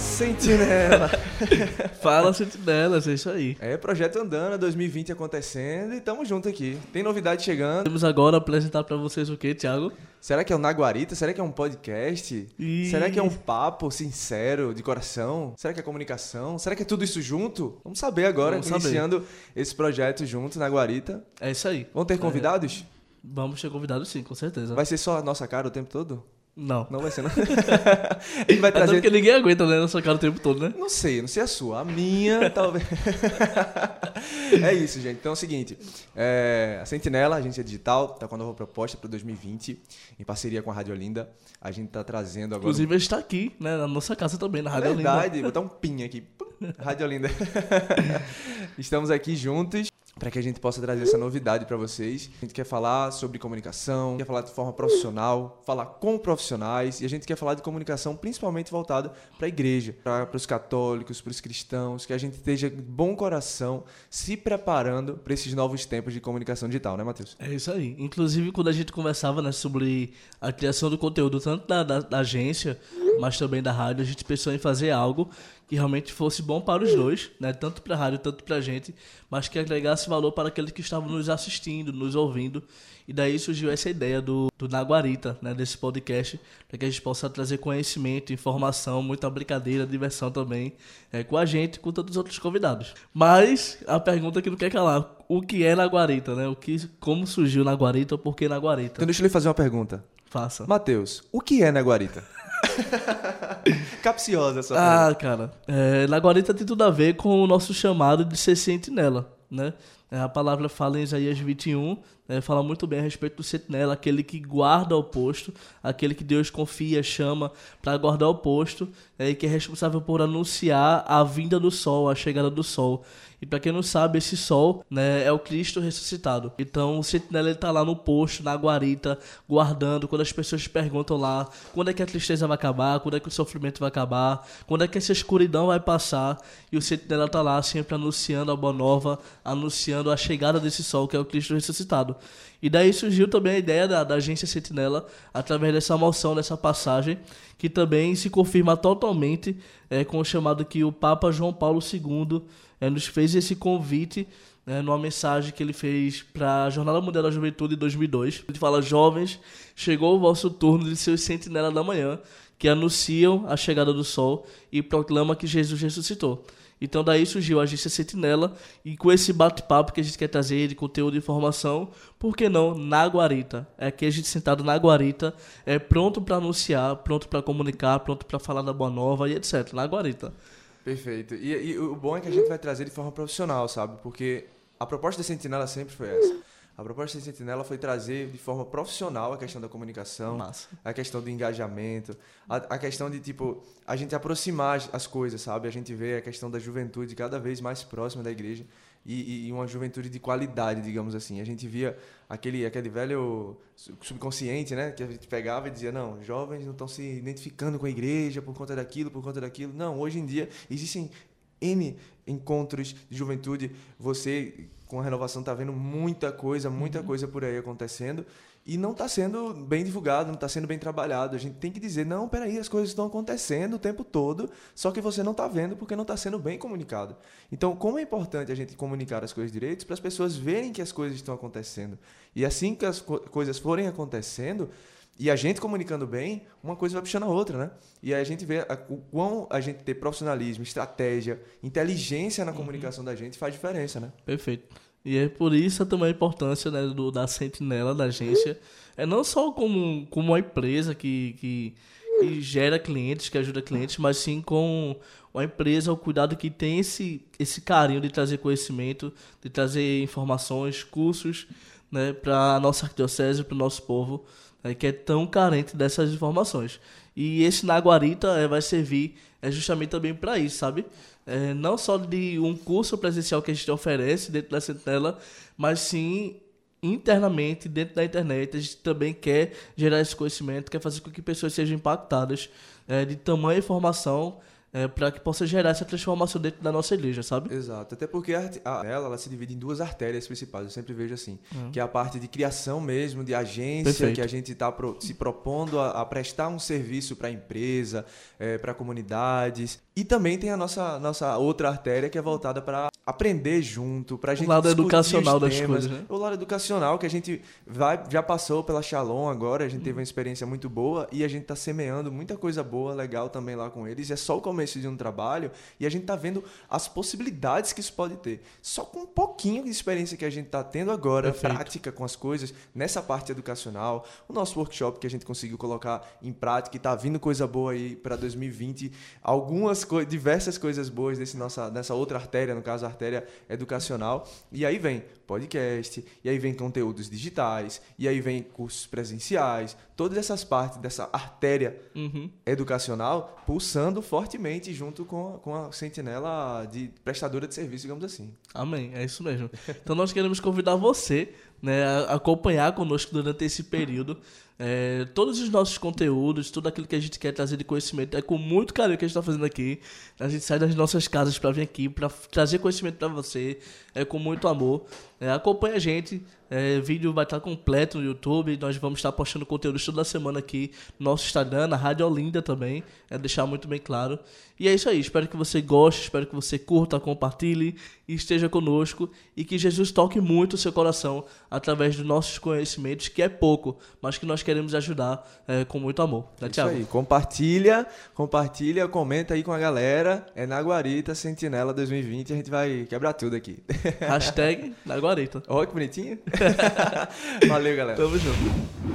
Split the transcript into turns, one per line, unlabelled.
Sentinela!
Fala, Sentinelas, é isso aí.
É, Projeto Andana 2020 acontecendo e tamo junto aqui. Tem novidade chegando.
Vamos agora apresentar pra vocês o que, Thiago?
Será que é um Naguarita? Será que é um podcast? Será que é um papo sincero, de coração? Será que é comunicação? Será que é tudo isso junto? Vamos saber agora,
Vamos saber.
iniciando esse projeto junto na Guarita.
É isso aí.
Vão ter convidados?
Vamos ter convidados sim, com certeza.
Vai ser só a nossa cara o tempo todo?
Não.
Não vai ser, não. a gente vai
Até
trazer...
porque ninguém aguenta né, nossa cara o tempo todo, né?
Não sei, não sei a sua. A minha, talvez. é isso, gente. Então é o seguinte: é, a Sentinela, a agência digital, tá com a nova proposta para 2020, em parceria com a Rádio Olinda. A gente tá trazendo agora.
Inclusive, a gente tá aqui, né? Na nossa casa também, na
é
Rádio Olinda.
verdade, vou dar um pin aqui. Rádio Olinda. Estamos aqui juntos para que a gente possa trazer essa novidade para vocês. A gente quer falar sobre comunicação, quer falar de forma profissional, falar com profissionais e a gente quer falar de comunicação principalmente voltada para a igreja, para os católicos, para os cristãos, que a gente esteja de bom coração se preparando para esses novos tempos de comunicação digital, né, Matheus?
É isso aí. Inclusive, quando a gente conversava né, sobre a criação do conteúdo, tanto da, da- da agência, mas também da rádio, a gente pensou em fazer algo que realmente fosse bom para os dois, né? tanto para a rádio, tanto para a gente, mas que agregasse valor para aqueles que estavam nos assistindo, nos ouvindo. E daí surgiu essa ideia do, do Naguarita, né? desse podcast, para que a gente possa trazer conhecimento, informação, muita brincadeira, diversão também, é, com a gente e com todos os outros convidados. Mas a pergunta que não quer calar, o que é Naguarita, né? O que, como surgiu Naguarita ou por que Naguarita?
Então deixa eu lhe fazer uma pergunta.
Faça.
Matheus, o que é na Guarita? Capciosa essa pergunta.
Ah, cara, é, Naguarita tem tudo a ver com o nosso chamado de ser sentinela, né? É, A palavra fala em Isaías 21, né, fala muito bem a respeito do sentinela, aquele que guarda o posto, aquele que Deus confia, chama para guardar o posto, é, e que é responsável por anunciar a vinda do sol, a chegada do sol. E para quem não sabe, esse sol né, é o Cristo ressuscitado. Então o sentinela ele tá lá no posto, na guarita, guardando. Quando as pessoas perguntam lá quando é que a tristeza vai acabar, quando é que o sofrimento vai acabar, quando é que essa escuridão vai passar. E o sentinela tá lá sempre anunciando a boa nova, anunciando a chegada desse sol que é o Cristo ressuscitado. E daí surgiu também a ideia da, da agência Sentinela, através dessa moção, dessa passagem, que também se confirma totalmente é, com o chamado que o Papa João Paulo II é, nos fez esse convite né, numa mensagem que ele fez para a Jornada Mundial da Juventude em 2002. Ele fala: Jovens, chegou o vosso turno de ser sentinela da manhã, que anunciam a chegada do sol e proclama que Jesus ressuscitou. Então daí surgiu a agência Sentinela e com esse bate-papo que a gente quer trazer de conteúdo e informação, por que não na guarita? É aqui a gente sentado na guarita, é pronto para anunciar, pronto para comunicar, pronto para falar da boa nova e etc. Na guarita.
Perfeito. E, e o bom é que a gente vai trazer de forma profissional, sabe? Porque a proposta da Sentinela sempre foi essa. A proposta da Sentinela foi trazer de forma profissional a questão da comunicação,
Massa.
a questão do engajamento, a, a questão de, tipo, a gente aproximar as, as coisas, sabe? A gente vê a questão da juventude cada vez mais próxima da igreja e, e uma juventude de qualidade, digamos assim. A gente via aquele, aquele velho su- subconsciente, né? Que a gente pegava e dizia, não, jovens não estão se identificando com a igreja por conta daquilo, por conta daquilo. Não, hoje em dia existem N encontros de juventude. Você, com a renovação, tá vendo muita coisa, muita coisa por aí acontecendo. E não está sendo bem divulgado, não está sendo bem trabalhado. A gente tem que dizer, não, peraí, as coisas estão acontecendo o tempo todo, só que você não está vendo porque não está sendo bem comunicado. Então, como é importante a gente comunicar as coisas direitas para as pessoas verem que as coisas estão acontecendo. E assim que as co- coisas forem acontecendo, e a gente comunicando bem, uma coisa vai puxando a outra, né? E aí a gente vê a- o quão a gente ter profissionalismo, estratégia, inteligência na comunicação da gente faz diferença, né?
Perfeito. E é por isso também a importância né, do, da sentinela, da agência. É não só como, como uma empresa que, que, que gera clientes, que ajuda clientes, mas sim com uma empresa, o cuidado que tem esse, esse carinho de trazer conhecimento, de trazer informações, cursos né, para a nossa arquidiocese, para o nosso povo, né, que é tão carente dessas informações. E esse Naguarita é, vai servir é justamente também para isso, sabe? É, não só de um curso presencial que a gente oferece dentro da Sentinela, mas sim internamente, dentro da internet. A gente também quer gerar esse conhecimento, quer fazer com que pessoas sejam impactadas é, de tamanha informação é, para que possa gerar essa transformação dentro da nossa igreja, sabe?
Exato, até porque a, a- ela, ela se divide em duas artérias principais, eu sempre vejo assim, que é a parte de criação mesmo, de agência,
Perfeito.
que a gente está se propondo a, a prestar um serviço para a empresa, para comunidades, E também tem a nossa, nossa outra artéria que é voltada para aprender junto, para a gente
o lado educacional
os
das
temas.
coisas, né?
O lado educacional que a gente vai, já passou pela Shalom agora, a gente teve uma experiência muito boa e a gente está semeando muita coisa boa, legal também lá com eles. É só o começo de um trabalho e a gente está vendo as possibilidades que isso pode ter. Só com um pouquinho de experiência que a gente está tendo agora,
Perfeito.
prática com as coisas, nessa parte educacional, o nosso workshop que a gente conseguiu colocar em prática e está vindo coisa boa aí para 2020, algumas co diversas coisas boas desse nossa, nessa outra artéria, no caso a artéria educacional. E aí vem podcast, e aí vem conteúdos digitais, e aí vem cursos presenciais, todas essas partes dessa artéria
Uhum.
educacional pulsando fortemente junto com, com a sentinela de prestadora de serviço, digamos assim.
Amém, é isso mesmo. Então nós queremos convidar você né, acompanhar conosco durante esse período. É, todos os nossos conteúdos, tudo aquilo que a gente quer trazer de conhecimento, é com muito carinho que a gente está fazendo aqui. A gente sai das nossas casas para vir aqui, para trazer conhecimento para você, é com muito amor. É, acompanha a gente, é, vídeo vai estar completo no YouTube. Nós vamos estar postando conteúdos toda semana aqui no nosso Instagram, na Rádio Olinda também. É deixar muito bem claro. E é isso aí. Espero que você goste, espero que você curta, compartilhe e esteja conosco. E que Jesus toque muito o seu coração através dos nossos conhecimentos, que é pouco, mas que nós queremos ajudar é, com muito amor. Né,
Isso aí, compartilha, compartilha, comenta aí com a galera. É na Guarita Sentinela 2020, a gente vai quebrar tudo aqui.
Hashtag
Olha que bonitinho. Valeu, galera.
Tamo junto.